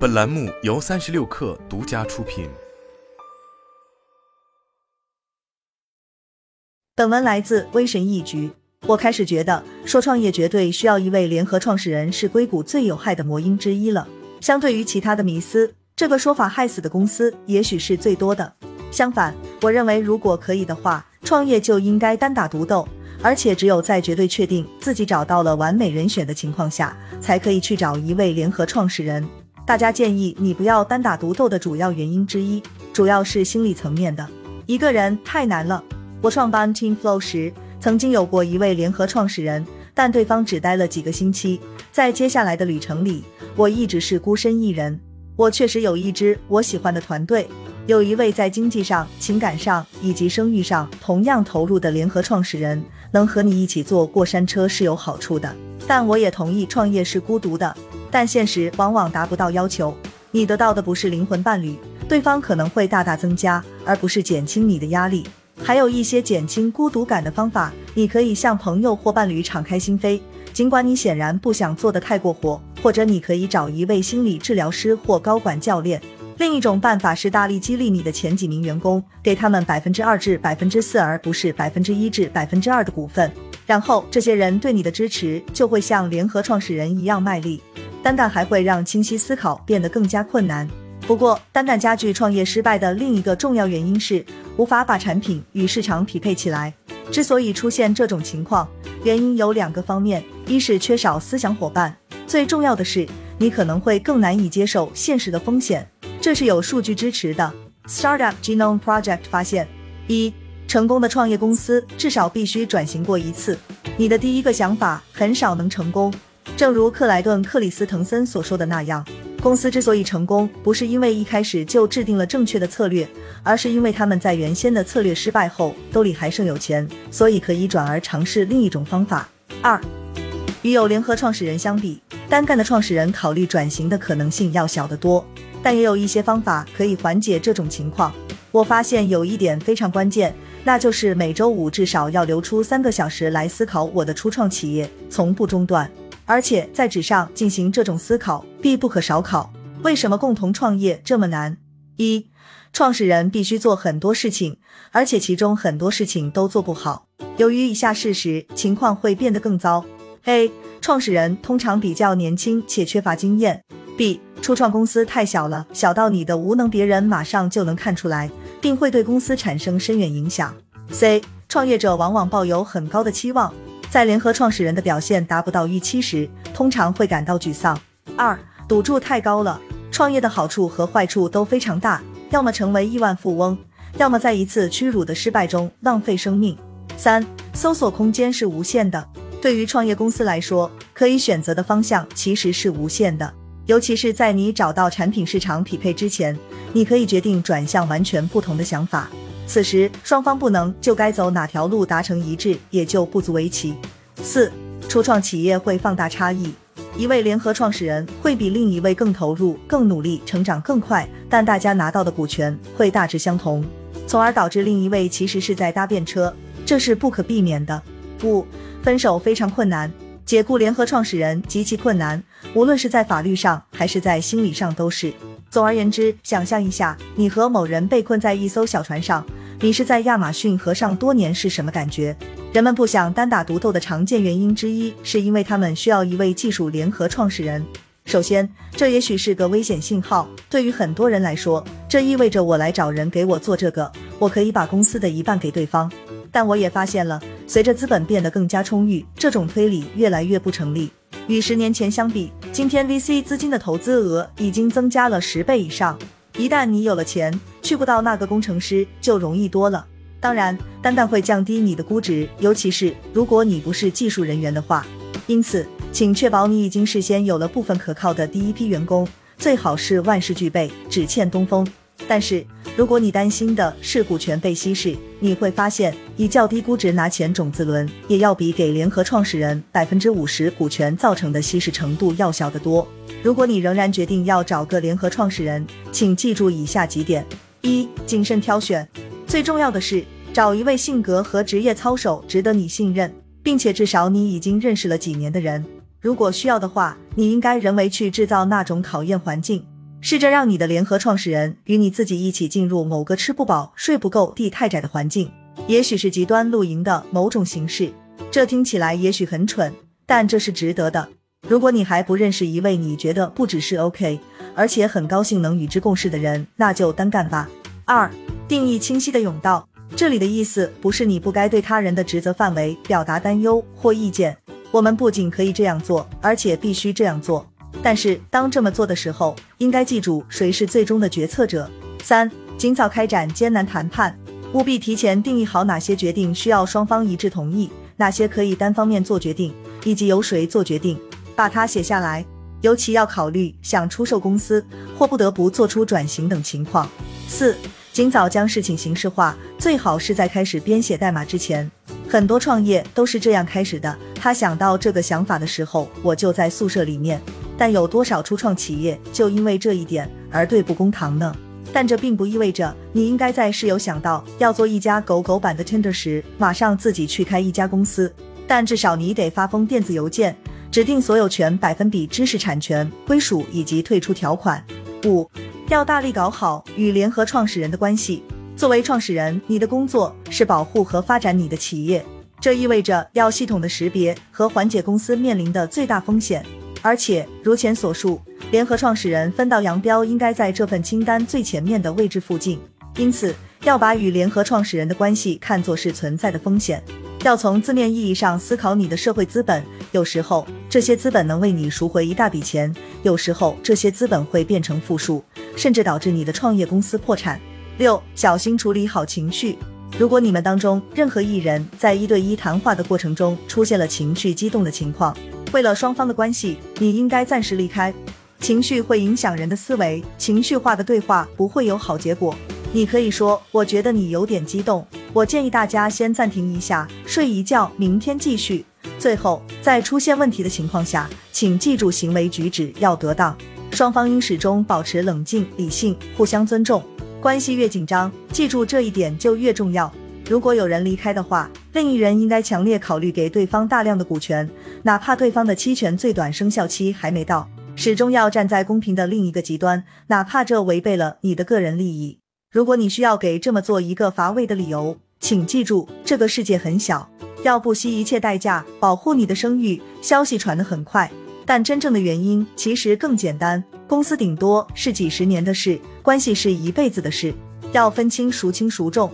本栏目由三十六氪独家出品。本文来自微神一局。我开始觉得，说创业绝对需要一位联合创始人是硅谷最有害的魔音之一了。相对于其他的迷思，这个说法害死的公司也许是最多的。相反，我认为如果可以的话，创业就应该单打独斗，而且只有在绝对确定自己找到了完美人选的情况下，才可以去找一位联合创始人。大家建议你不要单打独斗的主要原因之一，主要是心理层面的。一个人太难了。我创办 Team Flow 时，曾经有过一位联合创始人，但对方只待了几个星期。在接下来的旅程里，我一直是孤身一人。我确实有一支我喜欢的团队，有一位在经济上、情感上以及声誉上同样投入的联合创始人，能和你一起坐过山车是有好处的。但我也同意创业是孤独的。但现实往往达不到要求，你得到的不是灵魂伴侣，对方可能会大大增加，而不是减轻你的压力。还有一些减轻孤独感的方法，你可以向朋友或伴侣敞开心扉，尽管你显然不想做得太过火，或者你可以找一位心理治疗师或高管教练。另一种办法是大力激励你的前几名员工，给他们百分之二至百分之四，而不是百分之一至百分之二的股份，然后这些人对你的支持就会像联合创始人一样卖力。单干还会让清晰思考变得更加困难。不过，单干加剧创业失败的另一个重要原因是无法把产品与市场匹配起来。之所以出现这种情况，原因有两个方面：一是缺少思想伙伴，最重要的是你可能会更难以接受现实的风险。这是有数据支持的。Startup Genome Project 发现，一成功的创业公司至少必须转型过一次。你的第一个想法很少能成功。正如克莱顿·克里斯滕森所说的那样，公司之所以成功，不是因为一开始就制定了正确的策略，而是因为他们在原先的策略失败后，兜里还剩有钱，所以可以转而尝试另一种方法。二，与有联合创始人相比，单干的创始人考虑转型的可能性要小得多，但也有一些方法可以缓解这种情况。我发现有一点非常关键，那就是每周五至少要留出三个小时来思考我的初创企业，从不中断。而且在纸上进行这种思考必不可少考。为什么共同创业这么难？一，创始人必须做很多事情，而且其中很多事情都做不好。由于以下事实，情况会变得更糟。A，创始人通常比较年轻且缺乏经验。B，初创公司太小了，小到你的无能别人马上就能看出来，并会对公司产生深远影响。C，创业者往往抱有很高的期望。在联合创始人的表现达不到预期时，通常会感到沮丧。二，赌注太高了，创业的好处和坏处都非常大，要么成为亿万富翁，要么在一次屈辱的失败中浪费生命。三，搜索空间是无限的，对于创业公司来说，可以选择的方向其实是无限的，尤其是在你找到产品市场匹配之前，你可以决定转向完全不同的想法。此时双方不能就该走哪条路达成一致，也就不足为奇。四，初创企业会放大差异，一位联合创始人会比另一位更投入、更努力、成长更快，但大家拿到的股权会大致相同，从而导致另一位其实是在搭便车，这是不可避免的。五，分手非常困难，解雇联合创始人极其困难，无论是在法律上还是在心理上都是。总而言之，想象一下，你和某人被困在一艘小船上。你是在亚马逊河上多年是什么感觉？人们不想单打独斗的常见原因之一，是因为他们需要一位技术联合创始人。首先，这也许是个危险信号。对于很多人来说，这意味着我来找人给我做这个，我可以把公司的一半给对方。但我也发现了，随着资本变得更加充裕，这种推理越来越不成立。与十年前相比，今天 VC 资金的投资额已经增加了十倍以上。一旦你有了钱，去不到那个工程师就容易多了。当然，单单会降低你的估值，尤其是如果你不是技术人员的话。因此，请确保你已经事先有了部分可靠的第一批员工，最好是万事俱备，只欠东风。但是，如果你担心的是股权被稀释，你会发现以较低估值拿钱种子轮，也要比给联合创始人百分之五十股权造成的稀释程度要小得多。如果你仍然决定要找个联合创始人，请记住以下几点：一、谨慎挑选，最重要的是找一位性格和职业操守值得你信任，并且至少你已经认识了几年的人。如果需要的话，你应该人为去制造那种考验环境。试着让你的联合创始人与你自己一起进入某个吃不饱、睡不够、地太窄的环境，也许是极端露营的某种形式。这听起来也许很蠢，但这是值得的。如果你还不认识一位你觉得不只是 OK，而且很高兴能与之共事的人，那就单干吧。二、定义清晰的甬道。这里的意思不是你不该对他人的职责范围表达担忧或意见。我们不仅可以这样做，而且必须这样做。但是当这么做的时候，应该记住谁是最终的决策者。三、尽早开展艰难谈判，务必提前定义好哪些决定需要双方一致同意，哪些可以单方面做决定，以及由谁做决定，把它写下来。尤其要考虑想出售公司或不得不做出转型等情况。四、尽早将事情形式化，最好是在开始编写代码之前。很多创业都是这样开始的。他想到这个想法的时候，我就在宿舍里面。但有多少初创企业就因为这一点而对簿公堂呢？但这并不意味着你应该在室友想到要做一家狗狗版的 Tinder 时，马上自己去开一家公司。但至少你得发封电子邮件，指定所有权、百分比、知识产权归属以及退出条款。五，要大力搞好与联合创始人的关系。作为创始人，你的工作是保护和发展你的企业，这意味着要系统的识别和缓解公司面临的最大风险。而且，如前所述，联合创始人分道扬镳应该在这份清单最前面的位置附近。因此，要把与联合创始人的关系看作是存在的风险，要从字面意义上思考你的社会资本。有时候，这些资本能为你赎回一大笔钱；有时候，这些资本会变成负数，甚至导致你的创业公司破产。六，小心处理好情绪。如果你们当中任何一人在一对一谈话的过程中出现了情绪激动的情况，为了双方的关系，你应该暂时离开。情绪会影响人的思维，情绪化的对话不会有好结果。你可以说：“我觉得你有点激动，我建议大家先暂停一下，睡一觉，明天继续。”最后，在出现问题的情况下，请记住行为举止要得当，双方应始终保持冷静、理性，互相尊重。关系越紧张，记住这一点就越重要。如果有人离开的话，另一人应该强烈考虑给对方大量的股权，哪怕对方的期权最短生效期还没到，始终要站在公平的另一个极端，哪怕这违背了你的个人利益。如果你需要给这么做一个乏味的理由，请记住，这个世界很小，要不惜一切代价保护你的声誉。消息传得很快，但真正的原因其实更简单。公司顶多是几十年的事，关系是一辈子的事，要分清孰轻孰重。